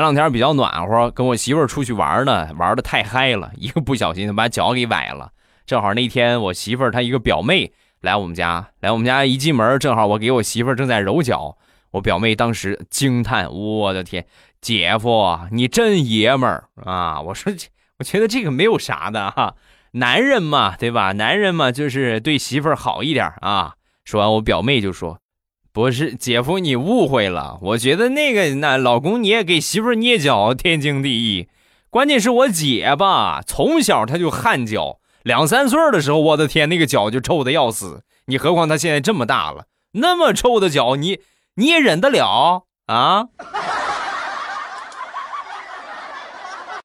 前两天比较暖和，跟我媳妇儿出去玩呢，玩的太嗨了，一个不小心把脚给崴了。正好那天我媳妇儿她一个表妹来我们家，来我们家一进门，正好我给我媳妇儿正在揉脚，我表妹当时惊叹：“我的天，姐夫你真爷们儿啊！”我说：“我觉得这个没有啥的哈，男人嘛，对吧？男人嘛，就是对媳妇儿好一点啊。”说完，我表妹就说。不是姐夫，你误会了。我觉得那个那老公你也给媳妇捏脚，天经地义。关键是我姐吧，从小她就汗脚，两三岁的时候，我的天，那个脚就臭的要死。你何况她现在这么大了，那么臭的脚，你你也忍得了啊？